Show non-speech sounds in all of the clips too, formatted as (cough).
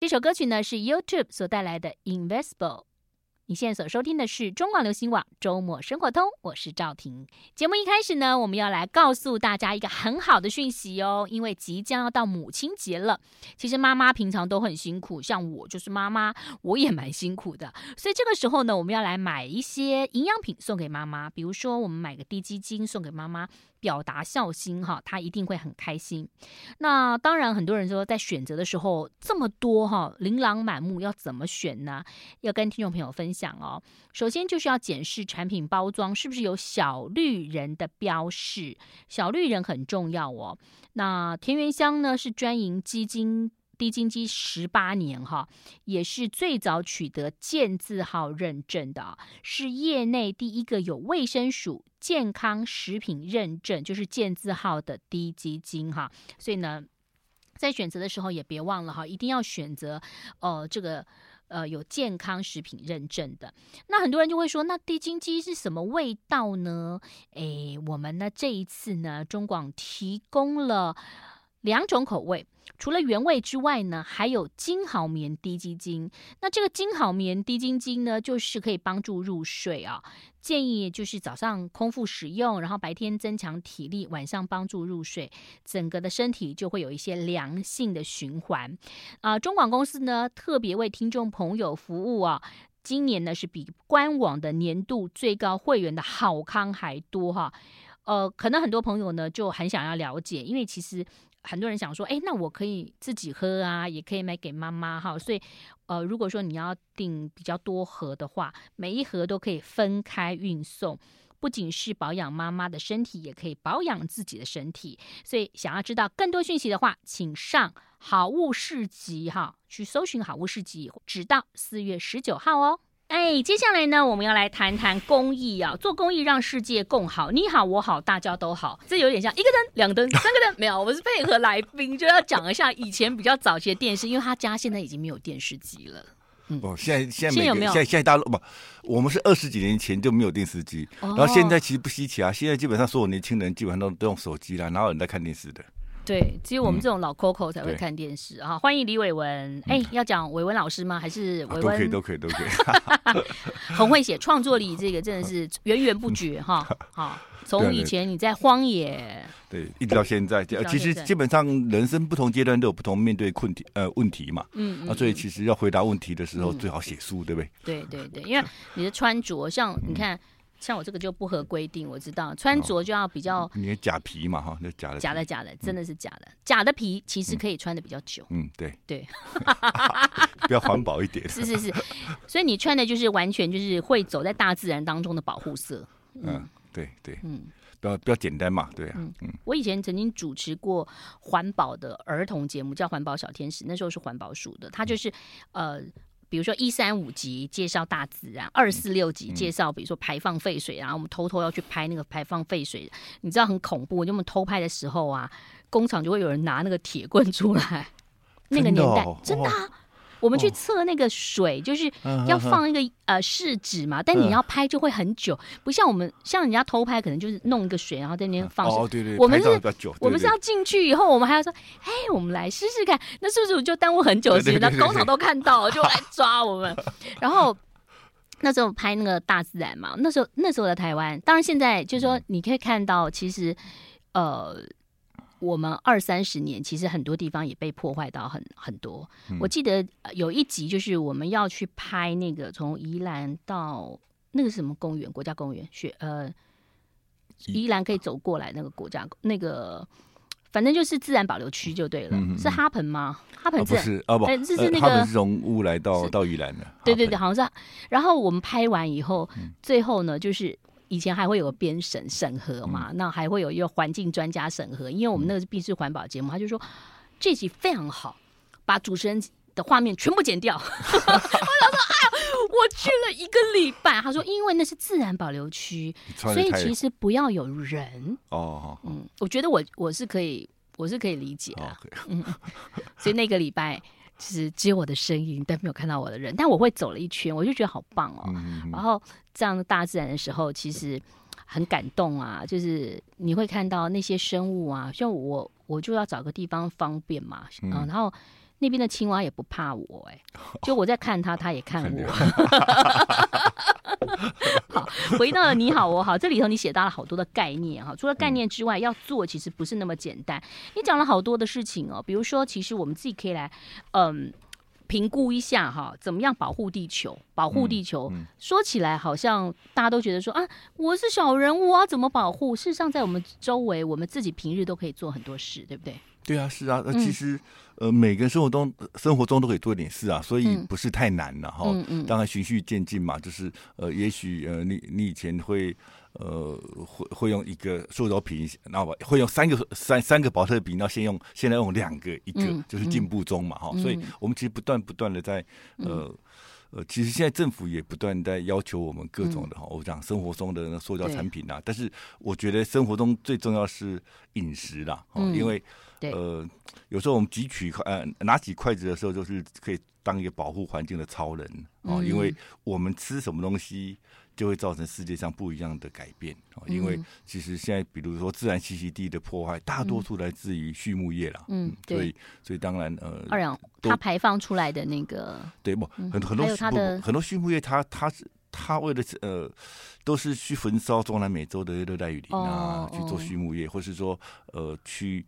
这首歌曲呢是 YouTube 所带来的 Invisible。你现在所收听的是中广流行网周末生活通，我是赵婷。节目一开始呢，我们要来告诉大家一个很好的讯息哦，因为即将要到母亲节了。其实妈妈平常都很辛苦，像我就是妈妈，我也蛮辛苦的。所以这个时候呢，我们要来买一些营养品送给妈妈，比如说我们买个滴鸡精送给妈妈。表达孝心哈，他一定会很开心。那当然，很多人说在选择的时候这么多哈，琳琅满目，要怎么选呢？要跟听众朋友分享哦。首先就是要检视产品包装是不是有小绿人的标示，小绿人很重要哦。那田园香呢是专营基金。滴精机十八年哈，也是最早取得健字号认证的，是业内第一个有卫生署健康食品认证，就是健字号的滴鸡精哈。所以呢，在选择的时候也别忘了哈，一定要选择呃这个呃有健康食品认证的。那很多人就会说，那滴精机是什么味道呢？诶，我们呢这一次呢，中广提供了两种口味。除了原味之外呢，还有金好眠滴鸡精。那这个金好眠滴鸡精呢，就是可以帮助入睡啊。建议就是早上空腹使用，然后白天增强体力，晚上帮助入睡，整个的身体就会有一些良性的循环。啊，中广公司呢特别为听众朋友服务啊，今年呢是比官网的年度最高会员的好康还多哈。呃，可能很多朋友呢就很想要了解，因为其实。很多人想说，哎，那我可以自己喝啊，也可以买给妈妈哈。所以，呃，如果说你要订比较多盒的话，每一盒都可以分开运送，不仅是保养妈妈的身体，也可以保养自己的身体。所以，想要知道更多讯息的话，请上好物市集哈，去搜寻好物市集，直到四月十九号哦。哎，接下来呢，我们要来谈谈公益啊，做公益让世界更好。你好，我好，大家都好，这有点像一个灯、两个灯、三个灯。没有，我们是配合来宾，就要讲一下以前比较早期的电视，因为他家现在已经没有电视机了。嗯，哦，现在现在，现在有没有？现在现在大陆不，我们是二十几年前就没有电视机，哦，然后现在其实不稀奇啊。现在基本上所有年轻人基本上都都用手机啦，哪有人在看电视的？对，只有我们这种老 Coco 才会看电视啊！欢迎李伟文，哎，要讲伟文老师吗？还是伟文？都可以，都可以，都可以。很会写，创作力 (laughs) 这个真的是源源不绝哈！好，(laughs) 从以前你在荒野，对，一直到现在，其实基本上人生不同阶段都有不同面对困题呃问题嘛。嗯啊，所以其实要回答问题的时候，最好写书，对不对？对对对，因为你的穿着，像你看。像我这个就不合规定，我知道穿着就要比较。哦、你的假皮嘛哈，那假的。假的假的，真的是假的。嗯、假的皮其实可以穿的比较久。嗯，对对。比较环保一点。是是是，所以你穿的就是完全就是会走在大自然当中的保护色。嗯，嗯对对。嗯，比较比较简单嘛，对啊。嗯嗯。我以前曾经主持过环保的儿童节目，叫《环保小天使》，那时候是环保署的，他就是、嗯、呃。比如说一三五集介绍大自然，二四六集介绍比如说排放废水，然后我们偷偷要去拍那个排放废水，你知道很恐怖。就我们偷拍的时候啊，工厂就会有人拿那个铁棍出来。(laughs) 那个年代真的、哦。真的啊我们去测那个水，就是要放一个、哦、呃试纸嘛，但你要拍就会很久，不像我们像人家偷拍，可能就是弄一个水，然后在那边放。哦，对对，我们是，我们是要进去以后，我们还要说，哎，我们来试试看，那是不是就耽误很久的时间？(laughs) 那工厂都看到了，就来抓我们。然后那时候拍那个大自然嘛，那时候那时候的台湾，当然现在就是说你可以看到，其实呃。我们二三十年，其实很多地方也被破坏到很很多。嗯。我记得有一集就是我们要去拍那个从宜兰到那个什么公园，国家公园，雪呃，宜兰可以走过来那个国家那个，反正就是自然保留区就对了。嗯、是哈盆吗？哈盆是？啊、不是啊，不，这是那个哈盆是从乌来到到宜兰的。对对对，好像是。然后我们拍完以后，嗯、最后呢就是。以前还会有个编审审核嘛、嗯，那还会有一个环境专家审核，因为我们那个是必须环保节目，他就说这集非常好，把主持人的画面全部剪掉。(laughs) 我想说，哎呀，我去了一个礼拜，他说因为那是自然保留区，所以其实不要有人。哦，嗯，我觉得我我是可以，我是可以理解的、哦。嗯，所以那个礼拜。其实只有我的声音，但没有看到我的人。但我会走了一圈，我就觉得好棒哦。嗯、然后这样大自然的时候，其实很感动啊。就是你会看到那些生物啊，像我，我就要找个地方方便嘛。嗯，然后那边的青蛙也不怕我哎、欸，就我在看它，它也看我。(laughs) (laughs) 好，回到了你好我好，这里头你写到了好多的概念哈。除了概念之外，要做其实不是那么简单。你讲了好多的事情哦，比如说，其实我们自己可以来嗯评估一下哈，怎么样保护地球？保护地球，说起来好像大家都觉得说啊，我是小人物啊，怎么保护？事实上，在我们周围，我们自己平日都可以做很多事，对不对？对啊，是啊，那其实、嗯、呃，每个人生活中生活中都可以做一点事啊，所以不是太难了哈。嗯嗯，当然循序渐进嘛，就是呃，也许呃，你你以前会呃会会用一个塑料瓶，然后会用三个三三个保特瓶，然后先用现在用两个一个，嗯、就是进步中嘛哈。嗯、所以我们其实不断不断的在呃。呃，其实现在政府也不断在要求我们各种的哈，嗯、我讲生活中的那塑胶产品呐。对但是我觉得生活中最重要是饮食啦，嗯、因为对呃，有时候我们汲取呃拿起筷子的时候，就是可以当一个保护环境的超人啊，嗯、因为我们吃什么东西。就会造成世界上不一样的改变啊！因为其实现在，比如说自然栖息地的破坏，大多数来自于畜牧业啦。嗯，对。所以，所以当然，呃，二氧它排放出来的那个，对不？很很多很多畜牧业，它它是它为了呃，都是去焚烧中南美洲的热带雨林啊，去做畜牧业，或是说呃去。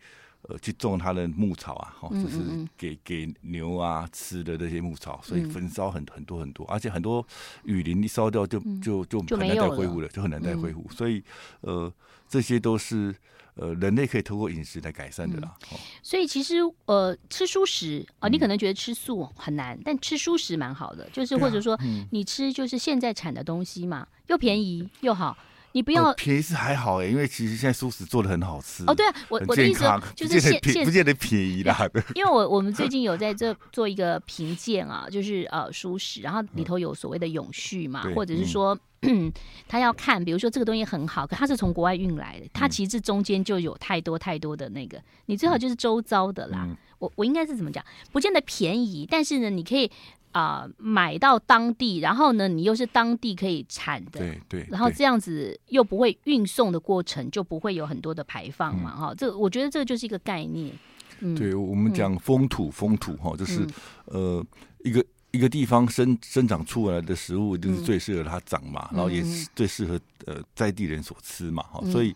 呃，去种它的牧草啊，哈，就是给给牛啊吃的这些牧草，所以焚烧很很多很多，而且很多雨林一烧掉就就就很难再恢复了，就很难再恢复。所以，呃，这些都是呃人类可以通过饮食来改善的啦。所以其实呃，吃蔬食啊，你可能觉得吃素很难，但吃蔬食蛮好的，就是或者说你吃就是现在产的东西嘛，又便宜又好。你不要便宜是还好哎，因为其实现在素食做的很好吃哦。对啊，我我的意思就是现现不见得便宜啦。(laughs) 因为我我们最近有在这做一个评鉴啊，就是呃素食，然后里头有所谓的永续嘛，或者是说 (clears throat) 他要看，比如说这个东西很好，可它是从国外运来的，它其实中间就有太多太多的那个，你最好就是周遭的啦。我我应该是怎么讲？不见得便宜，但是呢，你可以。啊、呃，买到当地，然后呢，你又是当地可以产的，对对，然后这样子又不会运送的过程就不会有很多的排放嘛，哈、嗯，这我觉得这就是一个概念。嗯、对我们讲风土，嗯、风土哈，就是、嗯、呃一个一个地方生生长出来的食物，就是最适合它长嘛，嗯、然后也是最适合呃在地人所吃嘛，哈、嗯，所以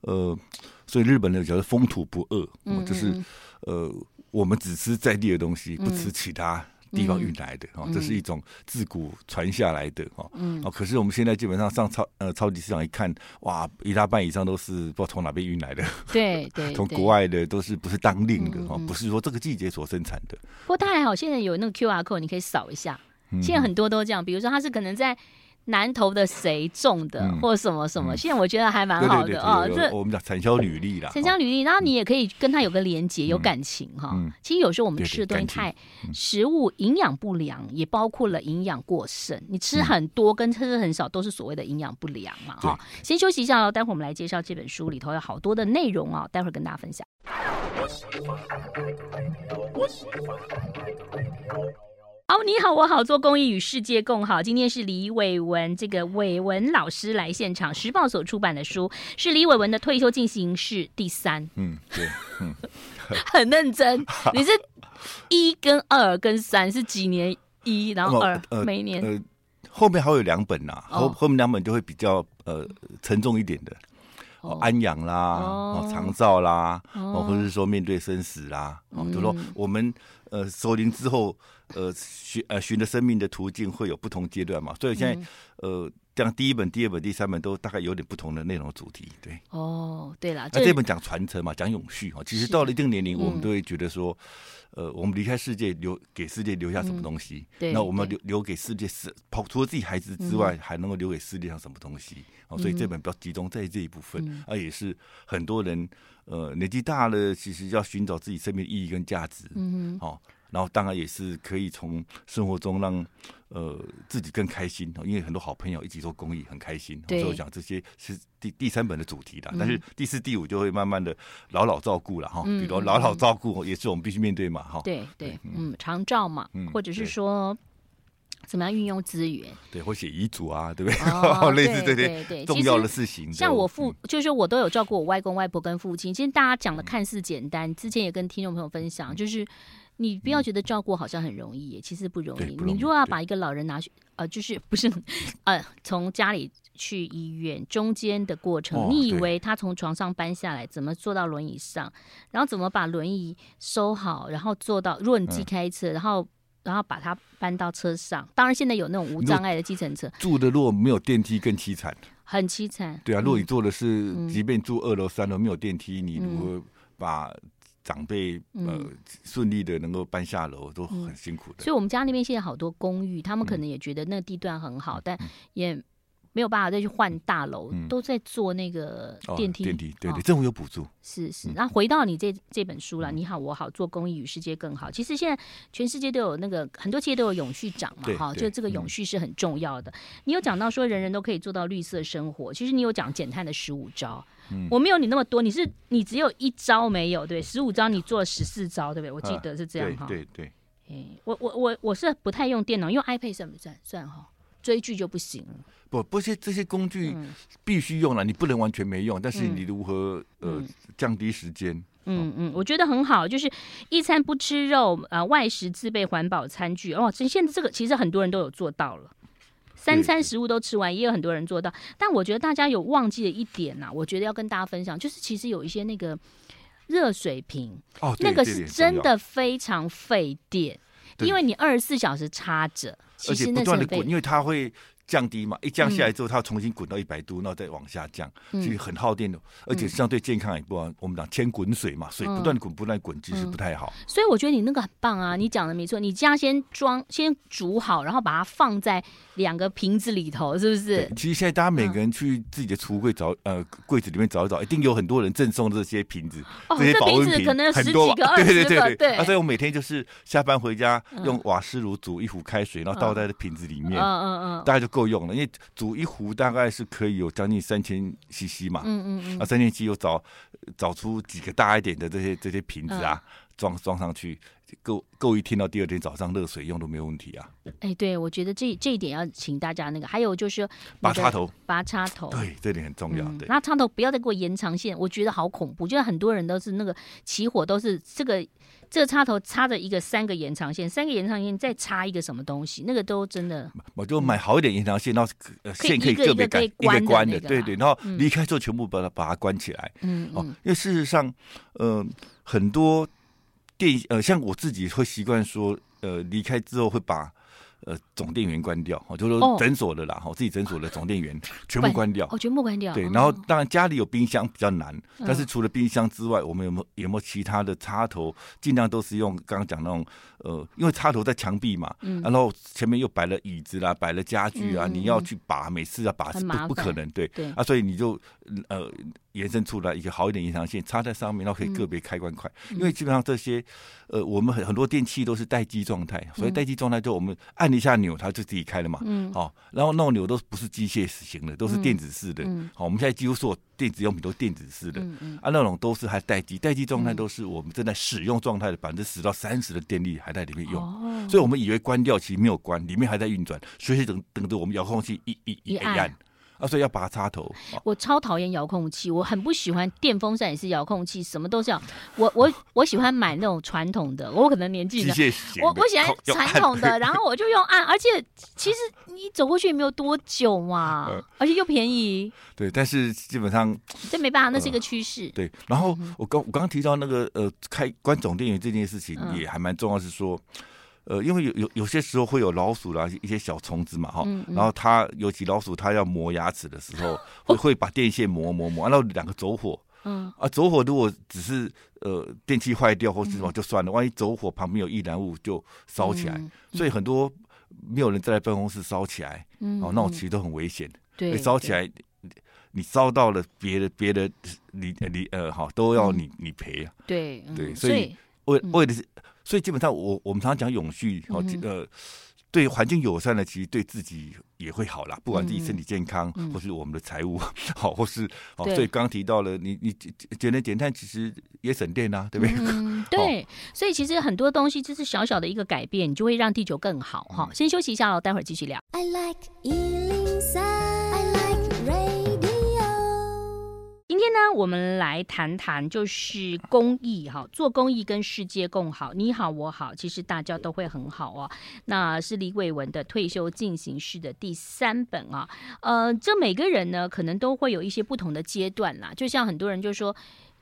呃，所以日本人叫做风土不饿，嗯，就是呃我们只吃在地的东西，不吃其他。地方运来的哦，这是一种自古传下来的哦。嗯。哦，可是我们现在基本上上超呃超级市场一看，哇，一大半以上都是不知道从哪边运来的。对 (laughs) 对。从国外的都是不是当令的哦，不是说这个季节所生产的。不过它还好，现在有那个 QR code，你可以扫一下。现在很多都这样，比如说它是可能在。南投的谁种的，或者什么什么，现在我觉得还蛮好的啊。这我们讲产销履历啦，产销履历，然后你也可以跟他有个连结，有感情哈。其实有时候我们吃的东西太食物营养不良，也包括了营养过剩。你吃很多跟吃很少都是所谓的营养不良嘛哈。先休息一下喽，待会儿我们来介绍这本书里头有好多的内容啊，待会儿跟大家分享。好，你好，我好，做公益与世界共好。今天是李伟文，这个伟文老师来现场。时报所出版的书是李伟文的《退休进行式》第三。嗯，对，嗯，很认真。你是一跟二跟三是几年一，然后二，呃，每年。呃，后面还有两本呐，后后面两本就会比较呃沉重一点的。哦，安养啦，哦，长照啦，哦，或者是说面对生死啦，哦，就说我们呃熟龄之后。呃，寻呃寻的生命的途径会有不同阶段嘛，所以现在、嗯、呃，像第一本、第二本、第三本都大概有点不同的内容主题，对。哦，对了，那这本讲传承嘛，讲永续哈，其实到了一定年龄，我们都会觉得说，嗯、呃，我们离开世界留给世界留下什么东西？嗯、对，那我们留留给世界是，跑除了自己孩子之外，嗯、还能够留给世界上什么东西？哦，所以这本比较集中在这一部分，嗯、啊，也是很多人呃年纪大了，其实要寻找自己生命的意义跟价值，嗯哼，哦。然后当然也是可以从生活中让呃自己更开心，因为很多好朋友一起做公益很开心。对所以我讲这些是第第三本的主题的，嗯、但是第四、第五就会慢慢的老老照顾了哈。嗯、比如老老照顾也是我们必须面对嘛哈。对对，嗯，长照嘛，嗯、或者是说怎么样运用资源，对，或写遗嘱啊，对不对？哦、(laughs) 类似这些重要的事情。像我父，嗯、就是我都有照顾我外公外婆跟父亲。其实大家讲的看似简单，之前也跟听众朋友分享，就是。你不要觉得照顾好像很容易，其实不容易。容易，你如果要把一个老人拿去，呃，就是不是，呃，从家里去医院中间的过程，哦，你以为他从床上搬下来，怎么坐到轮椅上，然后怎么把轮椅收好，然后坐到，如果你自己开车，嗯、然后然后把它搬到车上。当然，现在有那种无障碍的计程车。住的如果没有电梯更凄惨，很凄惨。对啊，如果你坐的是，嗯、即便住二楼、三楼没有电梯，你如何把？长辈呃顺利的能够搬下楼都很辛苦的，嗯，所以我们家那边现在好多公寓，他们可能也觉得那个地段很好，嗯、但也。没有办法再去换大楼，嗯、都在做那个电梯。哦、电梯对对，政府有补助。是是，那回到你这这本书了，嗯，你好我好，做公益与世界更好。其实现在全世界都有那个很多企业都有永续长嘛，哈，就这个永续是很重要的。嗯、你有讲到说人人都可以做到绿色生活，其实你有讲减碳的十五招，嗯，我没有你那么多，你是你只有一招没有，对，十五招你做了十四招，对不对？我记得是这样哈，啊。对对，哎，我我我我是不太用电脑，用 iPad 算不算？算哈。追剧就不行了，不，不是这些工具必须用了，嗯，你不能完全没用。但是你如何，嗯、呃降低时间？嗯嗯，我觉得很好，就是一餐不吃肉，呃，外食自备环保餐具。哦，这现在这个其实很多人都有做到了，三餐食物都吃完，也有很多人做到。但我觉得大家有忘记了一点呐，啊，我觉得要跟大家分享，就是其实有一些那个热水瓶，哦，那个是真的非常费电，因为你二十四小时插着。而且不断的滚，因为它会降低嘛，一降下来之后，它要重新滚到一百度，然后再往下降，其实很耗电的，而且相对健康也不好。我们讲千滚水嘛，水不断滚不断滚，其实不太好。所以我觉得你那个很棒啊，你讲的没错。你家先装，先煮好，然后把它放在两个瓶子里头，是不是？其实现在大家每个人去自己的橱柜找，呃，柜子里面找一找，一定有很多人赠送这些瓶子，这些保温瓶可能有十几个。(laughs) 对对对对。啊，所以我每天就是下班回家用瓦斯炉煮一壶开水，然后倒在这瓶子里面，嗯嗯嗯，大家就够用了，因为。煮一壶大概是可以有将近三千 CC 嘛，嗯嗯嗯，啊，三千 CC 又找找出几个大一点的这些这些瓶子啊，装、嗯、装上去，够够一天到第二天早上热水用都没有问题啊。哎，对，我觉得这这一点要请大家那个，还有就是拔插头，拔插头，对，这点很重要。对，那插头不要再给我延长线，我觉得好恐怖。就是很多人都是那个起火都是这个。这个插头插着一个三个延长线，三个延长线再插一个什么东西，那个都真的。我就买好一点延长线，然后线可以个别改，一个关的，对对。然后离开之后全部把它把它关起来。嗯，哦，因为事实上，呃，很多电呃，像我自己会习惯说，呃，离开之后会把。呃，总电源关掉，哦，就是说诊所的啦，哈、哦，自己诊所的总电源全部关掉，哦，全部关掉。对，然后当然家里有冰箱比较难，嗯、但是除了冰箱之外，我们有没有有没有其他的插头？尽量都是用刚刚讲那种，呃，因为插头在墙壁嘛，嗯，然后前面又摆了椅子啦，摆了家具啊，嗯、你要去拔，每次要拔是不不可能，对，对。啊，所以你就呃。延伸出来一个好一点延长线插在上面，然后可以个别开关快。嗯、因为基本上这些，呃，我们很很多电器都是待机状态，所以待机状态就我们按一下钮，它就自己开了嘛。嗯。好、哦，然后那种钮都不是机械型的，都是电子式的。嗯。好、哦，我们现在几乎所有电子用品都电子式的。啊，那种都是还待机，待机状态都是我们正在使用状态的百分之十到三十的电力还在里面用。哦。所以我们以为关掉，其实没有关，里面还在运转，随时等等着我们遥控器一一一按。啊，所以要拔插头。我超讨厌遥控器，我很不喜欢电风扇也是遥控器，什么都是要。我我 (laughs) 我喜欢买那种传统的，我可能年纪的，我我喜欢传统的，然后我就用按，而且其实你走过去也没有多久嘛，(laughs) 而且又便宜。对，但是基本上这没办法，那是一个趋势。对，然后我刚我刚刚提到那个呃开关总电源这件事情也还蛮重要，是说。呃，因为有有有些时候会有老鼠啦，一些小虫子嘛，哈、然后它尤其老鼠，它要磨牙齿的时候，会 (laughs) 会把电线磨磨磨，然后两个走火，嗯，啊，走火如果只是呃电器坏掉或是什么就算了，万一走火旁边有易燃物就烧起来，嗯，所以很多没有人在办公室烧起来，嗯，哦，那种其实都很危险，对，烧起来你烧到了别的别的你你呃好都要你你赔啊，对对，所以为为的是。所以基本上我，我我们常常讲永续，哦，呃，对环境友善呢，其实对自己也会好啦。不管自己身体健康，嗯、或是我们的财务 (laughs) 好，或是哦，所以刚刚提到了，你你节能减碳，其实也省电啊，对不对？嗯，(laughs) 对。所以其实很多东西就是小小的一个改变，你就会让地球更好哈。先休息一下喽，待会儿继续聊。I like 103, 呢，我们来谈谈就是公益哈，做公益跟世界共好，你好我好，其实大家都会很好哦。那是李伟文的《退休进行式》的第三本啊，呃，这每个人呢，可能都会有一些不同的阶段啦，就像很多人就说。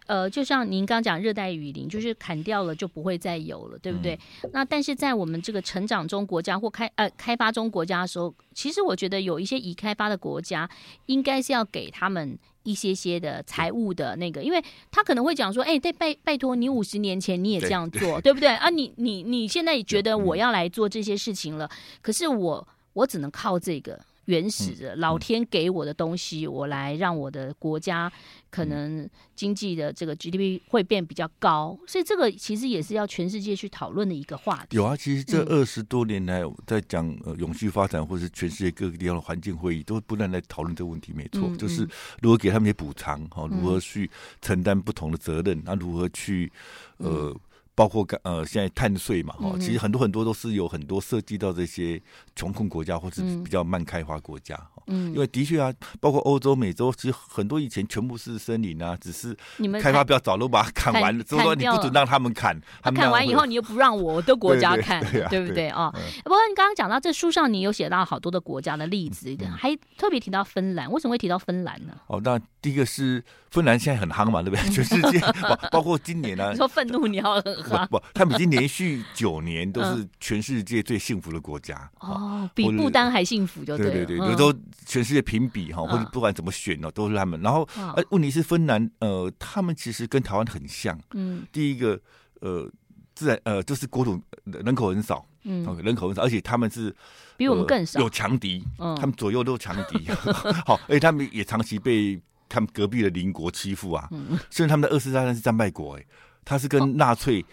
呃，就像您刚讲热带雨林，就是砍掉了就不会再有了，对不对？嗯、那但是在我们这个成长中国家或开呃开发中国家的时候，其实我觉得有一些已开发的国家，应该是要给他们一些些的财务的那个，因为他可能会讲说，哎，拜拜拜托你五十年前你也这样做，对，对，对不对？啊，你你你现在也觉得我要来做这些事情了，可是我我只能靠这个。原始的老天给我的东西，我来让我的国家可能经济的这个 GDP 会变比较高，所以这个其实也是要全世界去讨论的一个话题。有啊，其实这二十多年来在讲呃永续发展，或是全世界各个地方的环境会议，都不断在讨论这个问题。没错，就是如何给他们一些补偿，哈，如何去承担不同的责任，那如何去呃。包括呃，现在碳税嘛，哈，其实很多很多都是有很多涉及到这些穷困国家或是比较慢开发国家，嗯，因为的确啊，包括欧洲、美洲，其实很多以前全部是森林啊，只是开发比较早都把它砍完了，所以说你不准让他们砍，他砍完以后你又不让我的国家砍，对不对啊？不过你刚刚讲到这书上，你有写到好多的国家的例子，还特别提到芬兰，为什么会提到芬兰呢？哦，那第一个是芬兰现在很夯嘛，对不对？全世界包 (laughs) 包括今年呢，你说愤怒你要。不不，他们已经连续九年都是全世界最幸福的国家。嗯、哦，比不丹还幸福就对，对对对，有全世界评比哈，或者不管怎么选哦，都是他们。然后，呃，问题是芬兰，呃，他们其实跟台湾很像。嗯，第一个，呃，自然，呃，就是国土人口很少，嗯，人口很少，而且他们是比我们更少，有强敌，他们左右都强敌。(laughs) 好，而且他们也长期被他们隔壁的邻国欺负啊。嗯，甚至他们的二次大战是战败国，哎。他是跟纳粹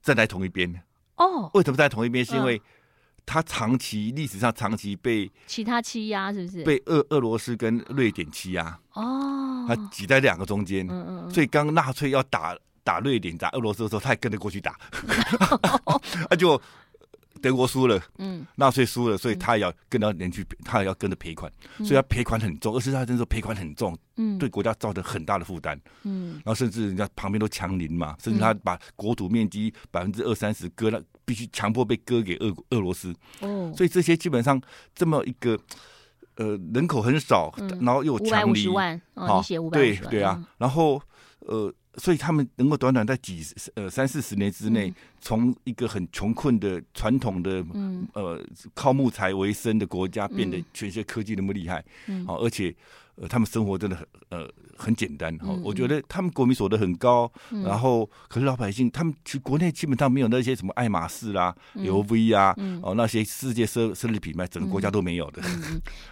站在同一边哦。为什么在同一边？是因为他长期历史上长期被其他欺压，是不是？被俄俄罗斯跟瑞典欺压哦。他挤在两个中间，嗯嗯。所以刚纳粹要打打瑞典、打俄罗斯的时候，他也跟着过去打，他 (laughs) 就。德国输了，嗯，纳粹输了，所以他也要跟着连去，他也要跟着赔款，所以他赔款很重。二次大战的时候赔款很重，嗯，对国家造成很大的负担，嗯，然后甚至人家旁边都强邻嘛，甚至他把国土面积百分之二三十割了，必须强迫被割给俄俄罗斯，哦，所以这些基本上这么一个，呃，人口很少，然后又强邻，五百五十万，哦，你写五百五十万，对对啊，然后呃。所以他们能够短短在几呃三四十年之内，从一个很穷困的传统的呃靠木材为生的国家，变得全世界科技那么厉害，好，而且。呃，他们生活真的很呃很简单哈，我觉得他们国民所得很高，嗯、然后可是老百姓他们其实国内基本上没有那些什么爱马仕啦、嗯、LV 啊，嗯、哦那些世界奢奢侈品牌，整个国家都没有的。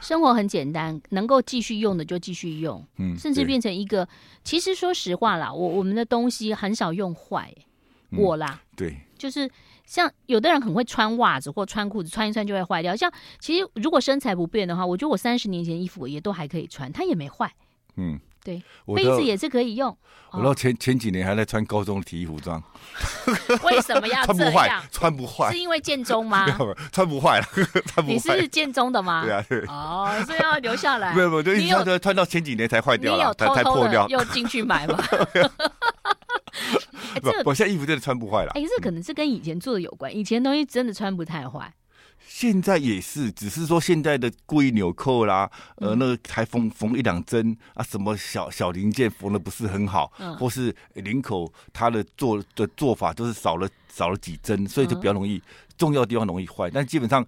生活很简单，能够继续用的就继续用，嗯，甚至变成一个。其实说实话啦，我我们的东西很少用坏，嗯、我啦，对，就是。像有的人很会穿袜子或穿裤子，穿一穿就会坏掉。像其实如果身材不变的话，我觉得我三十年前衣服也都还可以穿，它也没坏。嗯，对，杯子也是可以用。我到前前几年还在穿高中的体育服装，(laughs) 为什么要这样？穿不坏，穿不坏，是因为建中吗？(laughs) 穿不坏了，(laughs) 穿不坏。你是建中的吗？对啊，对。哦，所以要留下来。没有没有，就穿穿到前几年才坏掉，你有偷偷的又进去买吗？不，我现在衣服真的穿不坏了。哎，这可能是跟以前做的有关，以前东西真的穿不太坏。现在也是，只是说现在的故意纽扣啦，呃，那个还缝缝一两针啊，什么小小零件缝的不是很好，或是领口它的做的做法都是少了少了几针，所以就比较容易重要的地方容易坏。但基本上，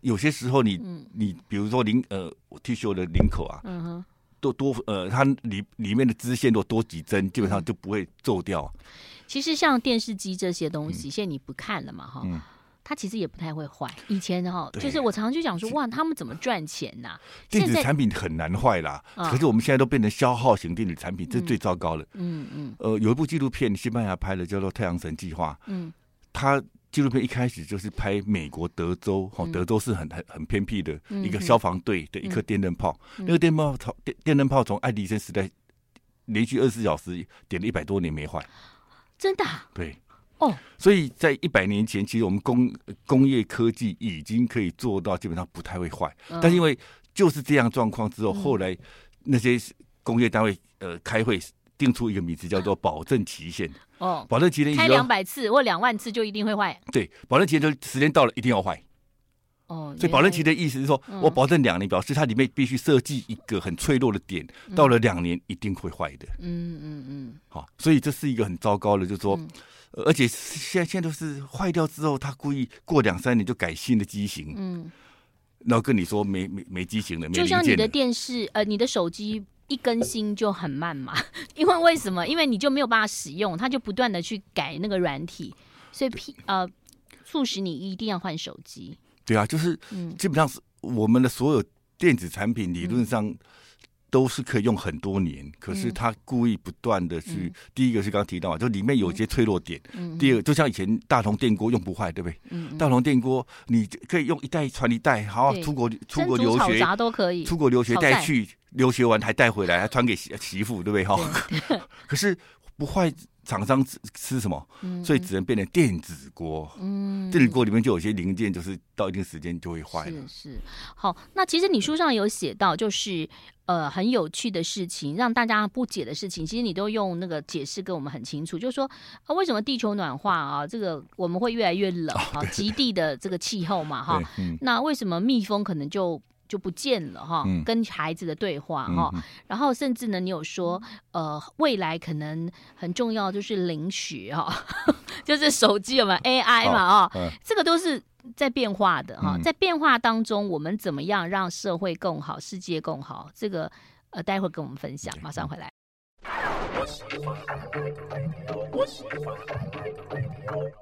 有些时候你你比如说领呃 T 恤的领口啊，多多呃，它里里面的支线都多几针，基本上就不会皱掉。其实像电视机这些东西，现在你不看了嘛？哈，它其实也不太会坏。以前哈，就是我常常就讲说，哇，他们怎么赚钱呢？电子产品很难坏啦，可是我们现在都变成消耗型电子产品，这是最糟糕的。嗯嗯。呃，有一部纪录片，西班牙拍的，叫做《太阳神计划》。嗯。它纪录片一开始就是拍美国德州，哈，德州是很很很偏僻的一个消防队的一颗电灯泡，那个电炮从电电灯泡从爱迪生时代连续二十四小时点了一百多年没坏。真的、啊、对。哦，所以在一百年前，其实我们工工业科技已经可以做到基本上不太会坏，嗯、但是因为就是这样状况之后，嗯、后来那些工业单位呃开会定出一个名词叫做保证期限。哦，保证期限开两百次或两万次就一定会坏。对，保证期限就时间到了一定要坏。哦，所以保证期的意思是说，嗯、我保证两年，表示它里面必须设计一个很脆弱的点，嗯、到了两年一定会坏的。嗯嗯嗯。好，所以这是一个很糟糕的，就是说，嗯、而且现在现在都是坏掉之后，他故意过两三年就改新的机型。嗯。然后跟你说没没没机型的，就像你的电视呃，你的手机一更新就很慢嘛，(laughs) 因为为什么？因为你就没有办法使用，它就不断的去改那个软体，所以呃，促使你一定要换手机。对啊，就是基本上是我们的所有电子产品理论上都是可以用很多年，嗯、可是他故意不断的去，嗯、第一个是刚刚提到，就里面有一些脆弱点，嗯、第二个就像以前大同电锅用不坏，对不对？嗯、大同电锅你可以用一代传一代，好出国出国留学都可以，出国留学带去，留学完还带回来，还传给媳媳妇，对不对？哈，(laughs) (laughs) 可是不坏。厂商吃吃什么？嗯、所以只能变成电子锅。嗯，电子锅里面就有些零件，就是到一定时间就会坏了。是是。好，那其实你书上有写到，就是呃很有趣的事情，让大家不解的事情，其实你都用那个解释跟我们很清楚，就是说啊，为什么地球暖化啊，这个我们会越来越冷啊，(laughs) 极地的这个气候嘛，哈。嗯、那为什么蜜蜂可能就？就不见了哈，跟孩子的对话哈，嗯、然后甚至呢，你有说呃，未来可能很重要就是领取哈，(laughs) 就是手机有没有 AI 嘛啊，这个都是在变化的哈，在变化当中，我们怎么样让社会更好，世界更好？这个呃，待会跟我们分享，马上回来。欢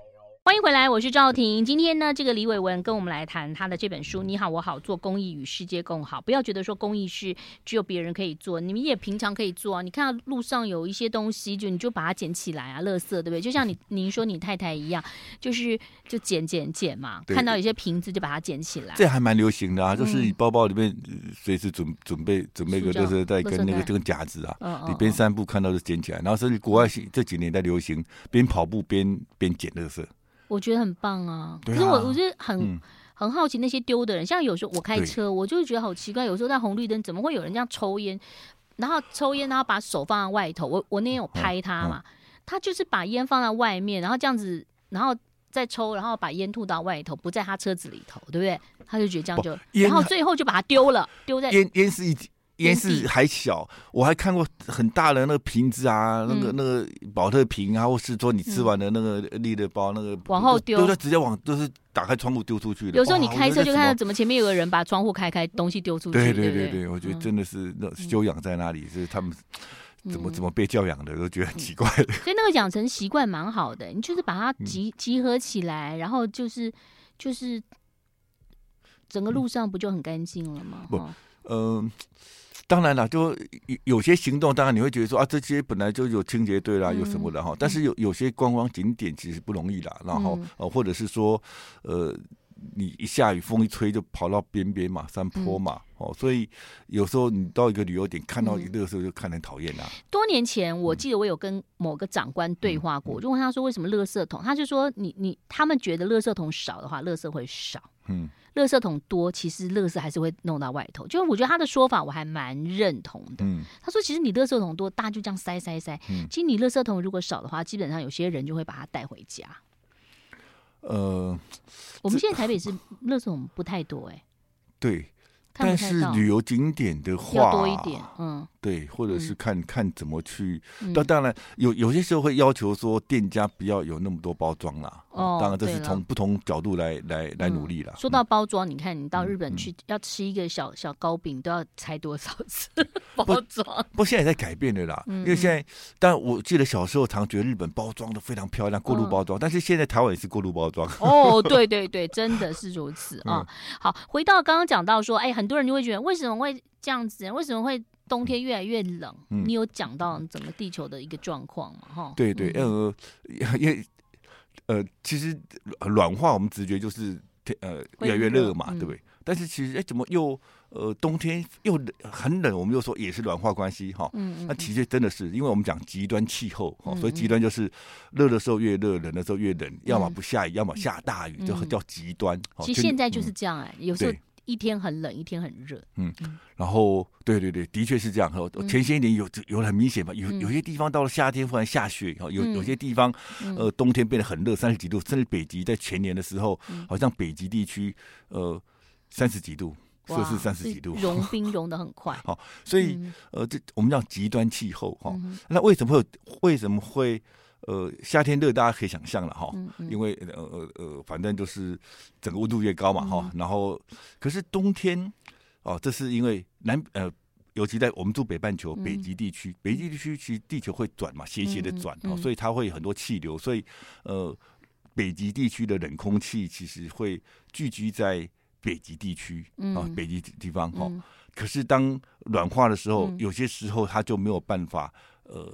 迎回来，我是赵婷。今天呢，这个李伟文跟我们来谈他的这本书《你好，我好，做公益与世界共好》。不要觉得说公益是只有别人可以做，你们也平常可以做啊。你看到路上有一些东西，就你就把它捡起来啊，垃圾对不对？就像你您说你太太一样，就是就捡捡捡嘛。看到有些瓶子就把它捡起来。这还蛮流行的啊，就是你包包里面随时准准备准备个，就是在跟那个这个夹子啊，嗯嗯嗯你边散步看到就捡起来。然后甚至国外这几年在流行边跑步边边捡垃圾。我觉得很棒啊，可是我我觉得很、嗯、很好奇那些丢的人，像有时候我开车，我就会觉得好奇怪，有时候在红绿灯怎么会有人这样抽烟，然后抽烟然后把手放在外头，我我那天有拍他嘛，他就是把烟放在外面，然后这样子，然后再抽，然后把烟吐到外头，不在他车子里头，对不对？他就觉得这样就，然后最后就把它丢了，丢在烟烟是一。烟是还小，我还看过很大的那个瓶子啊，那个那个保特瓶啊，或是说你吃完的那个立的包，那个往后丢，都在直接往都是打开窗户丢出去的。有时候你开车就看到怎么前面有个人把窗户开开，东西丢出去。对对对对，我觉得真的是那修养在那里，是他们怎么怎么被教养的，都觉得很奇怪的。所以那个养成习惯蛮好的，你就是把它集集合起来，然后就是就是整个路上不就很干净了吗？不，嗯。当然了，就有有些行动，当然你会觉得说啊，这些本来就有清洁队啦，有什么的哈。嗯、但是有有些观光景点其实不容易啦，然后呃，或者是说，呃，你一下雨风一吹就跑到边边嘛，山坡嘛，嗯、哦，所以有时候你到一个旅游点看到一个时候就看得很讨厌啊。多年前我记得我有跟某个长官对话过，就问他说为什么垃圾桶，他就说你你他们觉得垃圾桶少的话，垃圾会少。嗯。垃圾桶多，其实垃圾还是会弄到外头。就是我觉得他的说法我还蛮认同的。嗯，他说其实你垃圾桶多，大家就这样塞塞塞。嗯，其实你垃圾桶如果少的话，基本上有些人就会把它带回家。呃，我们现在台北是垃圾桶不太多哎、欸。对。但是旅游景点的话，要多一点，嗯，对，或者是看看怎么去。那当然有有些时候会要求说店家不要有那么多包装啦。哦，当然这是从不同角度来来来努力啦。说到包装，你看你到日本去要吃一个小小糕饼，都要拆多少次 (laughs) 包装？不，现在也在改变的啦。因为现在，但我记得小时候常觉得日本包装都非常漂亮，过路包装。但是现在台湾也是过路包装。哦，对 (laughs) 对对，真的是如此啊。好，回到刚刚讲到说，哎，很。很多人就会觉得为什么会这样子？为什么会冬天越来越冷？嗯、你有讲到整个地球的一个状况吗？哈，对对，呃，(laughs) 因为呃，其实暖化，我们直觉就是天呃越来越热嘛，对不对？嗯、但是其实哎，怎么又呃冬天又很冷？我们又说也是暖化关系哈。嗯嗯。那其实真的是，因为我们讲极端气候哈，所以极端就是热的时候越热，冷的时候越冷，要么不下雨，要么下大雨，就叫极端。其实现在就是这样哎，有时候。一天很冷，一天很热。嗯，然后对对对，的确是这样。前些年有有很明显吧，有有些地方到了夏天忽然下雪，有有些地方呃冬天变得很热，三十几度，甚至北极在前年的时候，好像北极地区呃三十几度。摄氏三十几度，融冰融的很快。好，(laughs) 所以呃，这我们叫极端气候哈。那为什么会为什么会呃夏天热？大家可以想象了哈，因为呃呃呃，反正就是整个温度越高嘛哈。然后可是冬天哦，这是因为南呃，尤其在我们住北半球北极地区，北极地区其实地球会转嘛，斜斜的转哦，所以它会有很多气流，所以呃，北极地区的冷空气其实会聚集在。北极地区啊，北极地方哈，嗯、可是当软化的时候，嗯、有些时候它就没有办法呃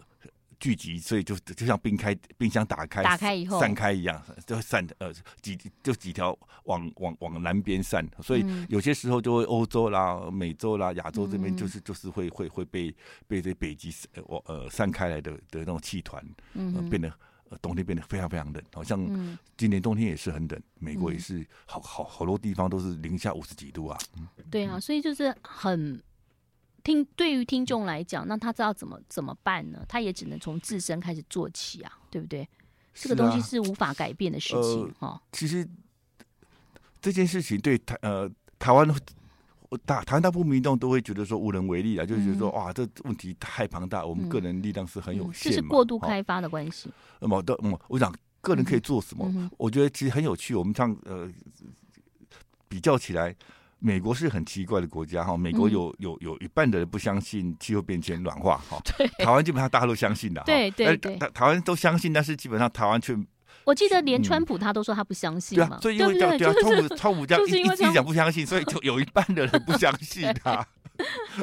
聚集，所以就就像冰开冰箱打开，打开以后。散开一样，就散呃几就几条往往往南边散，所以有些时候就会欧洲啦、美洲啦、亚洲这边就是就是会会会被被这北极呃呃散开来的的那种气团、呃、变得。呃冬天变得非常非常冷，好像今年冬天也是很冷，美国也是好好好多地方都是零下五十几度啊。对啊，所以就是很听对于听众来讲，那他知道怎么怎么办呢？他也只能从自身开始做起啊，对不对？这个东西是无法改变的事情哈、呃。其实这件事情对台呃台湾。大台湾大部分民众都会觉得说无能为力啊，嗯、就是觉得说哇，这问题太庞大，我们个人力量是很有限嘛。这、嗯、是过度开发的关系。那么，嗯，我想个人可以做什么？嗯、我觉得其实很有趣。我们像呃比较起来，美国是很奇怪的国家哈。美国有有有一半的人不相信气候变迁、暖化哈。(laughs) 台湾基本上大家都相信的。对对对。台台湾都相信，但是基本上台湾却。我记得连川普他都说他不相信嘛，所以因为这样，对啊，川普川普这样一一直讲不相信，所以就有一半的人不相信他。(laughs)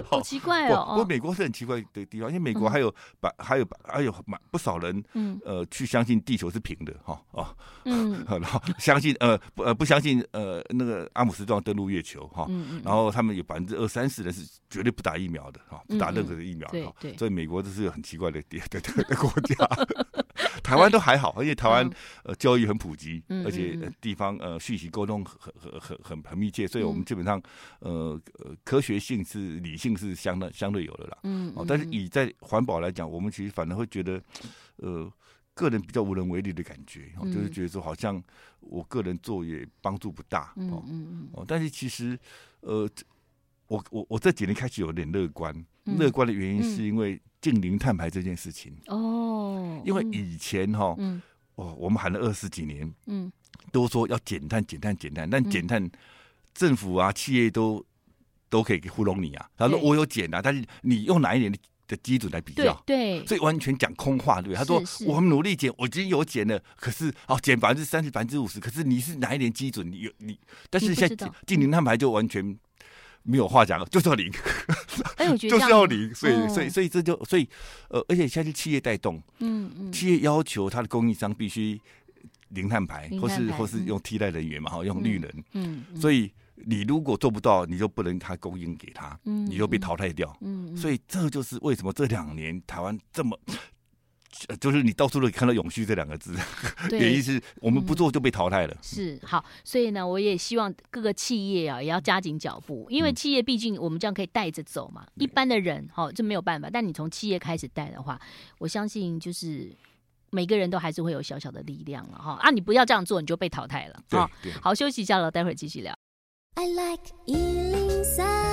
好奇怪哦！不过美国是很奇怪的地方，因为美国还有把还有还有蛮不少人，嗯呃，去相信地球是平的哈啊，嗯，然后相信呃不呃不相信呃那个阿姆斯壮登陆月球哈，然后他们有百分之二三十的是绝对不打疫苗的哈，不打任何的疫苗哈，所以美国这是个很奇怪的的的的国家。(laughs) 台湾都还好，而且台湾呃教育很普及，而且地方呃信息沟通很很很很很密切，所以我们基本上呃呃科学性是。理性是相当相对有的啦，嗯，但是以在环保来讲，我们其实反而会觉得，呃，个人比较无能为力的感觉，就是觉得说好像我个人做也帮助不大，哦，哦，但是其实，呃，我我我这几年开始有点乐观，乐观的原因是因为近零碳排这件事情，哦，因为以前哈，哦，我们喊了二十几年，嗯，都说要减碳减碳减碳，但减碳政府啊企业都。都可以糊弄你啊！他说我有减啊，但是你用哪一年的基准来比较？对，所以完全讲空话，对不对？他说我们努力减，我已经有减了，可是哦，减百分之三十、百分之五十，可是你是哪一年基准？你有你，但是现在净零碳排就完全没有话讲了，就是要零，(laughs) 就是要零，所以所以所以这就所以呃，而且现在是企业带动，嗯嗯，企业要求它的供应商必须零碳排，或是或是用替代人员嘛，哈，用绿能，嗯，所以。你如果做不到，你就不能他供应给他，嗯、你就被淘汰掉。嗯、所以这就是为什么这两年台湾这么，就是你到处都可以看到“永续”这两个字，对 (laughs) 原因是我们不做就被淘汰了。嗯、是好，所以呢，我也希望各个企业啊也要加紧脚步，因为企业毕竟我们这样可以带着走嘛。嗯、一般的人哈这没有办法，但你从企业开始带的话，我相信就是每个人都还是会有小小的力量了哈。啊，你不要这样做，你就被淘汰了。对，好，休息一下了，待会儿继续聊。I like 103, I like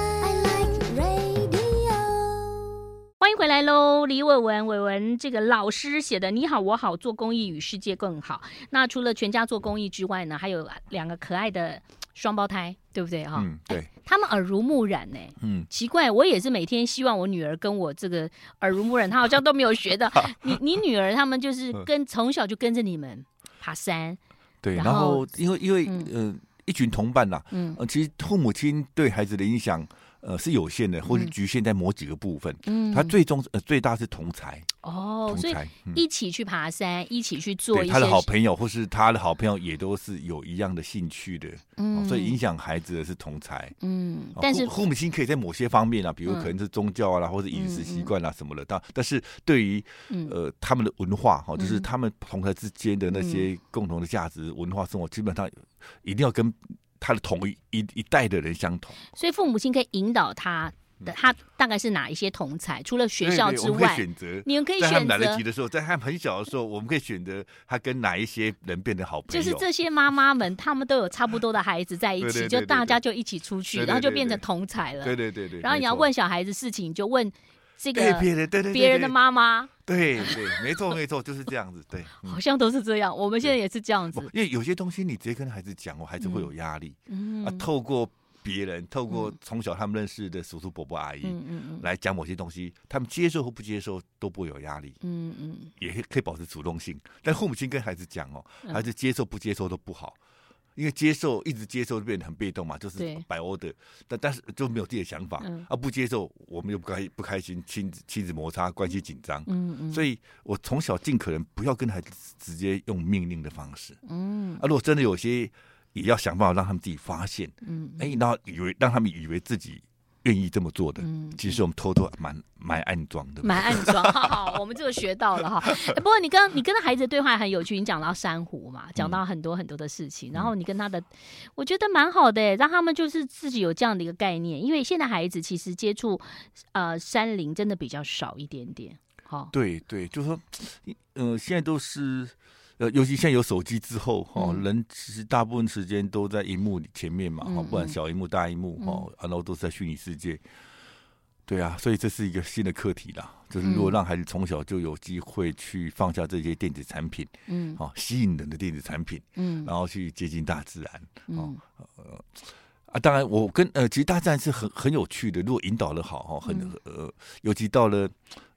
欢迎回来喽，李伟文，伟文这个老师写的《你好我好做公益与世界更好》。那除了全家做公益之外呢，还有两个可爱的双胞胎，对不对哈？嗯，对。他们耳濡目染呢。嗯，奇怪，我也是每天希望我女儿跟我这个耳濡目染，她好像都没有学的。(laughs) 你你女儿他们就是跟从小就跟着你们爬山。对，然后因为因为呃。一群同伴呐，嗯，呃，其实父母亲对孩子的影响，呃，是有限的，或是局限在某几个部分。嗯，他最终呃最大是同才哦，同才一起去爬山，一起去做一些。他的好朋友或是他的好朋友也都是有一样的兴趣的，嗯，所以影响孩子的是同才。嗯，但是父母亲可以在某些方面啊，比如可能是宗教啊，或者饮食习惯啊什么的，但但是对于呃他们的文化哈，就是他们同才之间的那些共同的价值、文化、生活，基本上一定要跟他的同一一一代的人相同。所以父母亲可以引导他的。他大概是哪一些同才？除了学校之外，选择你们可以选择。在他们来得及的时候，在他们很小的时候，我们可以选择他跟哪一些人变得好朋友。就是这些妈妈们，他们都有差不多的孩子在一起，就大家就一起出去，然后就变成同才了。对对对对。然后你要问小孩子事情，你就问这个别人对别人的妈妈。对对，没错没错，就是这样子。对，(laughs) 好像都是这样。我们现在也是这样子。因为有些东西你直接跟孩子讲，我孩子会有压力。嗯啊，透过。别人透过从小他们认识的叔叔伯伯阿姨，嗯嗯来讲某些东西，他们接受或不接受都不会有压力，嗯嗯，也可以保持主动性。但父母亲跟孩子讲哦，孩子接受不接受都不好，因为接受一直接受就变得很被动嘛，就是摆 order，但但是就没有自己的想法，啊不接受我们又不开不开心，亲子亲子摩擦，关系紧张，嗯嗯，所以我从小尽可能不要跟孩子直接用命令的方式，嗯，啊如果真的有些。也要想办法让他们自己发现，嗯，哎、欸，然后以为让他们以为自己愿意这么做的，嗯，其实我们偷偷蛮蛮暗装的，蛮暗装。(laughs) 好好，我们这个学到了哈。欸、不过你跟你跟孩子的对话很有趣，你讲到珊瑚嘛，讲到很多很多的事情，嗯、然后你跟他的，我觉得蛮好的，让他们就是自己有这样的一个概念，因为现在孩子其实接触呃山林真的比较少一点点。好，对对，就是说，呃，现在都是。呃，尤其现在有手机之后，哈、哦，人其实大部分时间都在荧幕前面嘛，哈、嗯，不管小荧幕、大荧幕，哈、嗯，然后都是在虚拟世界。对啊，所以这是一个新的课题啦，就是如果让孩子从小就有机会去放下这些电子产品，嗯，哦，吸引人的电子产品，嗯，然后去接近大自然，哦，呃，啊，当然，我跟呃，其实大自然是很很有趣的，如果引导的好，哈，很呃，尤其到了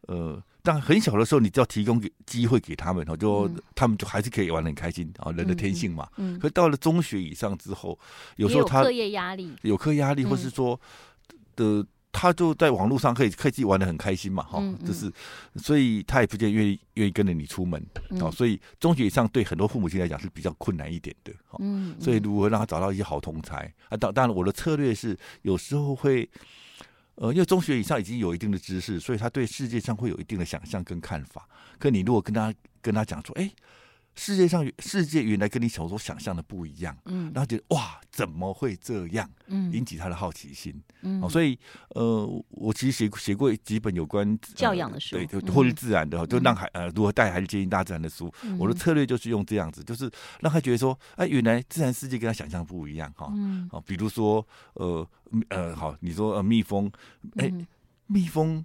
呃。但很小的时候，你就要提供给机会给他们，哦就他们就还是可以玩的很开心啊，人的天性嘛。嗯。可到了中学以上之后，有时候他课业压力，有课业压力，或是说的，他就在网络上可以可以自己玩的很开心嘛，哈，就是，所以他也不见愿意愿意跟着你出门哦。所以中学以上对很多父母亲来讲是比较困难一点的，嗯。所以如何让他找到一些好同才啊？当当然，我的策略是有时候会。呃，因为中学以上已经有一定的知识，所以他对世界上会有一定的想象跟看法。可你如果跟他跟他讲说，哎。世界上世界原来跟你小时候想象的不一样，嗯，然后觉得哇，怎么会这样？嗯，引起他的好奇心，嗯，哦，所以呃，我其实写写过几本有关教养的书，对，或是自然的，就让孩呃如何带孩子接近大自然的书。我的策略就是用这样子，就是让他觉得说，哎，原来自然世界跟他想象不一样，哈，嗯，哦，比如说呃呃，好，你说呃蜜蜂，哎，蜜蜂。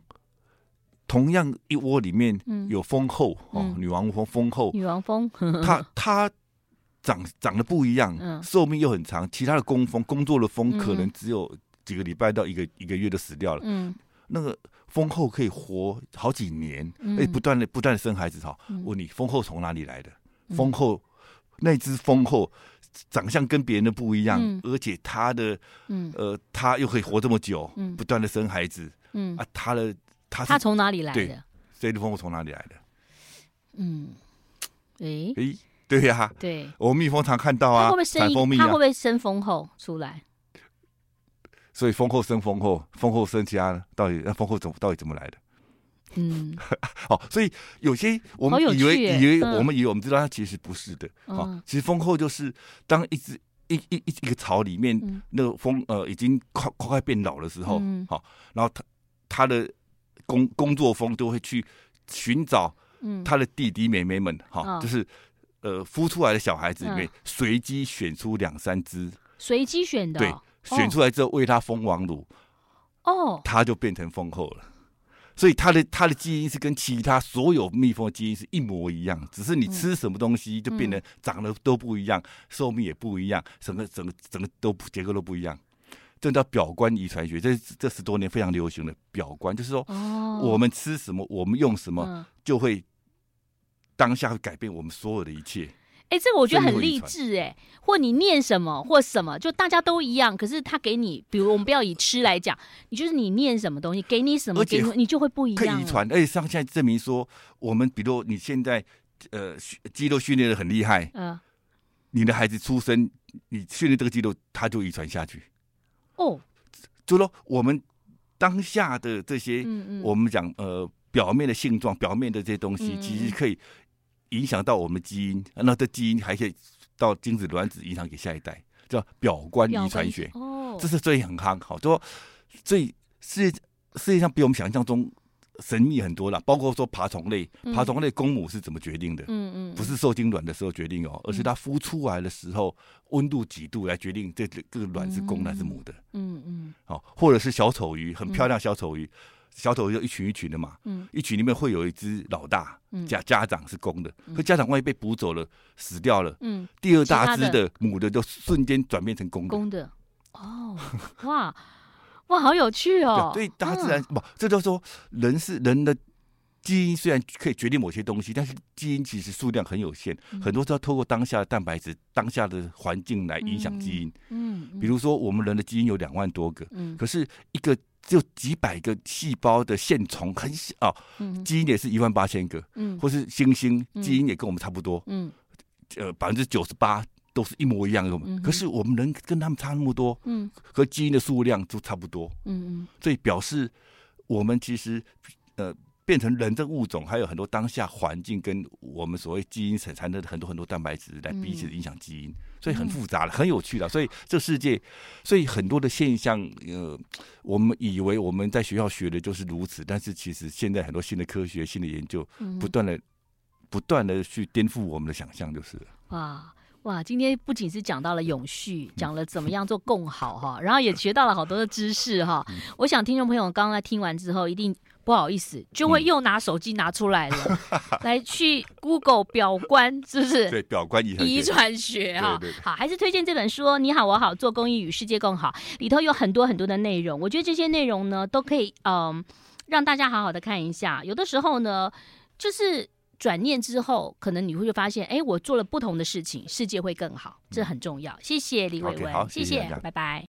同样一窝里面有蜂后哦，女王蜂蜂后，女王蜂，(laughs) 它它长长得不一样，寿命又很长。其他的工蜂工作的蜂可能只有几个礼拜到一个一个月就死掉了。嗯，那个蜂后可以活好几年，哎，不断的不断的生孩子。哈，问你蜂后从哪里来的？蜂后那只蜂后长相跟别人的不一样，而且它的嗯呃，它又可以活这么久，不断的生孩子。嗯啊，它的。他从哪里来的？这只蜂窝从哪里来的？嗯，诶诶，对呀，对，我蜜蜂常看到啊，它会不会生蜂蜜？它会不会生蜂后出来？所以蜂后生蜂后，蜂后生其他，到底那蜂后怎到底怎么来的？嗯，(laughs) 好，所以有些我们以为以为我们以为我们知道，它其实不是的。好，其实蜂后就是当一只一一一一个巢里面那个蜂呃已经快快快变老的时候，好，然后它它的。工工作蜂都会去寻找他的弟弟妹妹们，哈、嗯哦，就是呃孵出来的小孩子里面随机选出两三只，随机选的，对，选出来之后喂他蜂王乳，哦，他就变成蜂后了。所以它的它的基因是跟其他所有蜜蜂的基因是一模一样，只是你吃什么东西就变得长得都不一样，寿命也不一样，整个整个整个都结构都不一样。这叫表观遗传学，这这十多年非常流行的表观，就是说，我们吃什么，我们用什么，就会当下会改变我们所有的一切。哎，这个我觉得很励志哎，或你念什么或什么，就大家都一样，可是他给你，比如我们不要以吃来讲，你就是你念什么东西，给你什么，给你，你就会不一样。可以遗传，而且上现在证明说，我们比如你现在呃肌肉训练的很厉害，嗯，你的孩子出生，你训练这个肌肉，他就遗传下去。哦，就说我们当下的这些，嗯嗯，我们讲呃表面的性状、表面的这些东西，其实可以影响到我们基因，那这基因还可以到精子、卵子影响给下一代，叫表观遗传学。哦，这是最很夯，好，就说最世界世界上比我们想象中神秘很多了，包括说爬虫类，爬虫类公母是怎么决定的？嗯嗯，不是受精卵的时候决定哦，而是它孵出来的时候温度几度来决定这这个卵是公的还是母的。嗯嗯，好，或者是小丑鱼，很漂亮小丑鱼，小丑鱼就一群一群的嘛，嗯，一群里面会有一只老大，家家长是公的，可家长万一被捕走了死掉了，嗯，第二大只的母的就瞬间转变成公的。公的，哦，哇。哇，好有趣哦！对，大自然、嗯、不，这就是说人是人的基因，虽然可以决定某些东西，但是基因其实数量很有限，嗯、很多都要透过当下的蛋白质、当下的环境来影响基因。嗯，嗯比如说我们人的基因有两万多个，嗯，可是一个只有几百个细胞的线虫很小，哦嗯、基因也是一万八千个，嗯，或是猩猩基因也跟我们差不多，嗯，呃，百分之九十八。都是一模一样的，嗯、可是我们人跟他们差那么多，嗯，和基因的数量都差不多，嗯嗯，所以表示我们其实呃变成人的物种，还有很多当下环境跟我们所谓基因产产生的很多很多蛋白质来彼此影响基因，嗯、所以很复杂了，很有趣的。所以这世界，所以很多的现象，呃，我们以为我们在学校学的就是如此，但是其实现在很多新的科学、新的研究，不断的、不断的去颠覆我们的想象，就是哇。哇，今天不仅是讲到了永续，讲了怎么样做共好哈，(laughs) 然后也学到了好多的知识哈。我想听众朋友刚刚听完之后，一定不好意思，就会又拿手机拿出来了，(laughs) 来去 Google 表观，是不是？对，表观遗遗传学哈。好，还是推荐这本书哦。你好，我好，做公益与世界更好，里头有很多很多的内容。我觉得这些内容呢，都可以嗯让大家好好的看一下。有的时候呢，就是。转念之后，可能你会发现，哎，我做了不同的事情，世界会更好，这很重要。谢谢李伟文，okay, 谢谢，谢谢拜拜。